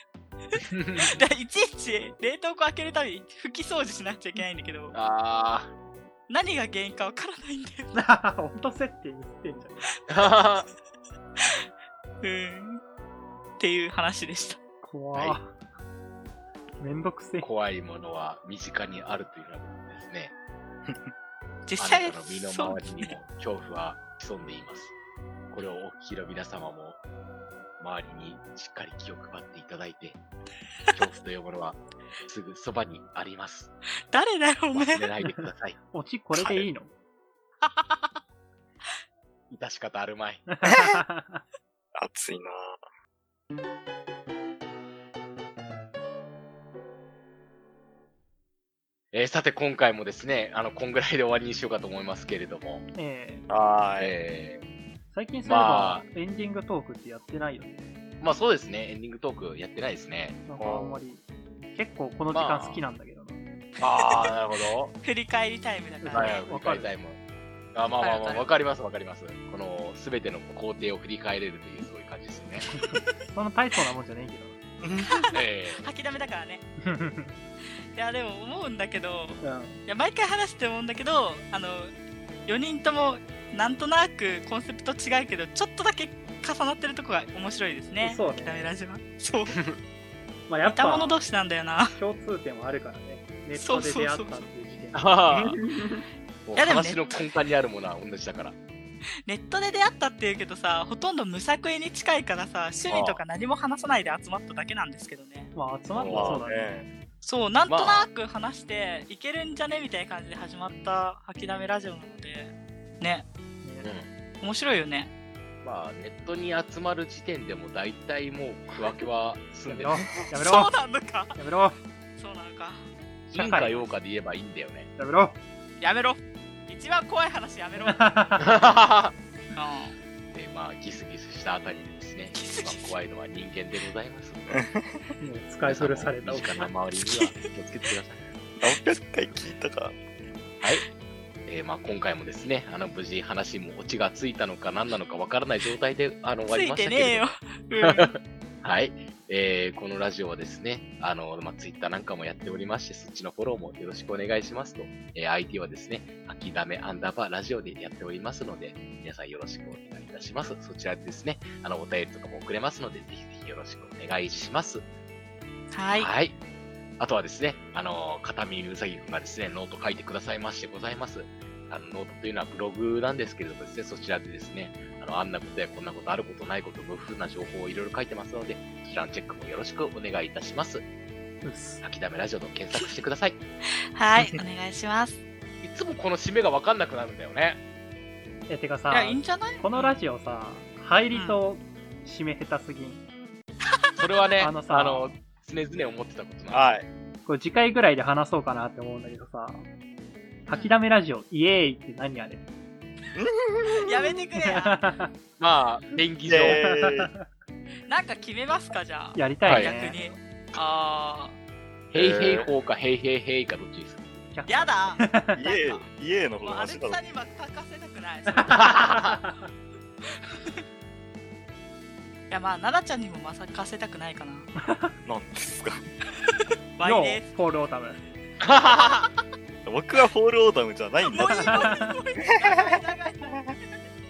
でいちいち冷凍庫開けるたびに拭き掃除しなくちゃいけないんだけどあ何が原因かわからないんだよ温度設定にしてんじあ。<laughs> うんっていう話でしたゃん。怖はめんどくせえ。怖いものは身近にあるというのはですね。あ <laughs> 実際なたの身のそう回りにも恐怖は潜んでいます。これをお聞きの皆様も、周りにしっかり気を配っていただいて、<laughs> 恐怖というものはすぐそばにあります。誰だよおめえ忘れないでください。<laughs> オチこれでいいの？<laughs> 致し方あるまい。熱いなえーさて今回もですね、あの、こんぐらいで終わりにしようかと思いますけれども、えーい。え最近そういえばま、エンディングトークってやってないよね。ーまあそうですね、エンディングトークやってないですね。なんかあんまり。結構この時間好きなんだけどな。ああ、なるほど。<laughs> 振り返りタイムだからねはい、振り返りタイム。あまあまあまあ、わかりますわかります。この、すべての工程を振り返れるという、そういう感じですよね。<laughs> そんな大層なもんじゃねえ <laughs> 吐きだめだからねえけど。いやでも思うんだけどうんいや毎回話して思うんだけどあの4人ともなんとなくコンセプト違うけどちょっとだけ重なってるとこが面白いですね。そうね。吐きだめラジオはそう。まあやっ似た者ぱ同士なんだよな。共通点はあるからね。ネットで出会ったっていう時点 <laughs> やでもね話の根幹にあるものは同じだから。ネットで出会ったっていうけどさほとんど無作為に近いからさ趣味とか何も話さないで集まっただけなんですけどね。まあ集まった。らそうだね。そうなんとなく話していけるんじゃね？みたいな感じで始まった吐きだめラジオなので。ねねうん。面白いよねまあ、ネットに集まる時点でも大体もう区分けは済んでるやめろ。。やめろそう。なのかやめろ。そうなのか陰か陽かで言えばいいんだよね。やめろ。やめろ一番怖い話やめろ、<laughs> うん、で、まあ、ギスギスしたあたりでですね、ギスギスまあ怖いのは人間でございますので、<laughs> もう使い古された身近な周りには気をつけてください。<laughs> 何百回聞いたか。はい。えーまあ、今回もですね、あの無事話もオチがついたのか何なのかわからない状態であの終わりましてたけれねえよど、<laughs> うんはい。えーこのラジオはですね、あの、まあ、ツイッターなんかもやっておりまして、そっちのフォローもよろしくお願いしますと、えー IT はですね、秋だめアンダーバーラジオでやっておりますので、皆さんよろしくお願いいたします。そちらでですね、あの、お便りとかも送れますので、ぜひぜひよろしくお願いします。はいあとはですね、あの、片見うさぎくんがですね、ノート書いてくださいましてございます。あの、ノートというのはブログなんですけれどもですね、そちらでですね、あの、あんなことやこんなこと、あることないこと、無風な情報をいろいろ書いてますので、そちらのチェックもよろしくお願いいたします。うっす。秋だめラジオと検索してください。い <laughs> はいお願いします <laughs> つもこの締めがわかんなくなるんだよね。え、てかさいやいいんじゃない？このラジオさ、入りと締め下手すぎん。それはね、<laughs> あのさあの常々思ってたことなんではい。これ次回ぐらいで話そうかなって思うんだけどさ、吐きだめラジオ、イエーイって何あれ？<laughs> やめてくれや。<laughs> まあ、演技上。で、<laughs> なんか決めますかじゃあ。やりたい逆ね。に。あヘイヘイホーかヘイヘイヘイかどっちですか？ーやだ。家、家の方もうがマシだろアレクさん。に任せたくない。いやまあ奈々ちゃんにも任せたくないかな。なんですか？ワイよです。う、 fall autumn。僕は fall autumn じゃないんだ <laughs>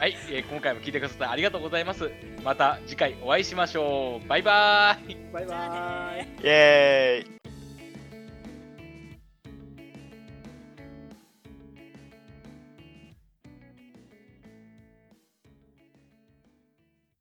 はい、えー今回も聞いてくださってありがとうございます。また次回お会いしましょう。バイバーイ。バイバーイ。イェーイ。